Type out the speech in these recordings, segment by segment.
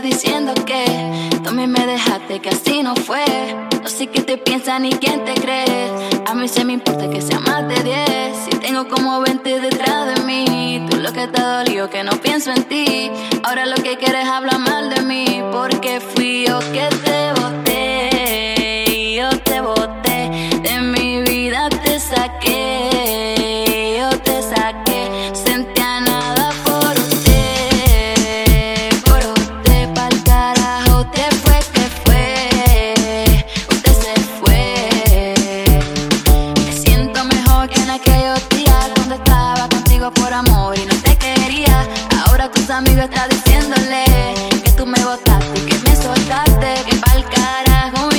diciendo que tú me dejaste, que así no fue. No sé qué te piensa ni quién te cree. A mí se me importa que sea más de 10. Si tengo como 20 detrás de mí, tú lo que te dolió, que no pienso en ti. Ahora lo que quieres hablar mal de mí, porque fui yo que te boté. Yo te boté, de mi vida te saqué. Tus amigos están diciéndole que tú me botaste que me soltaste. Que pa'l carajo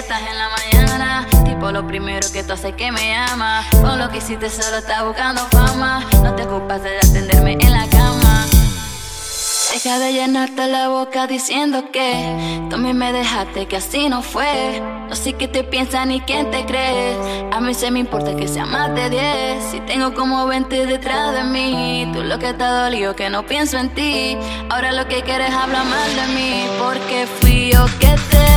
despiertas en la mañana, tipo lo primero que tú haces que me llama. Con lo que hiciste solo estás buscando fama. No te ocupas de atenderme en la cama. Deja de llenarte la boca diciendo que tú a mí me dejaste, que así no fue. No sé qué te piensa ni quién te cree. A mí se me importa que sea más de 10. Si tengo como 20 detrás de mí, tú lo que te dolió, que no pienso en ti. Ahora lo que quieres hablar mal de mí, porque fui yo que te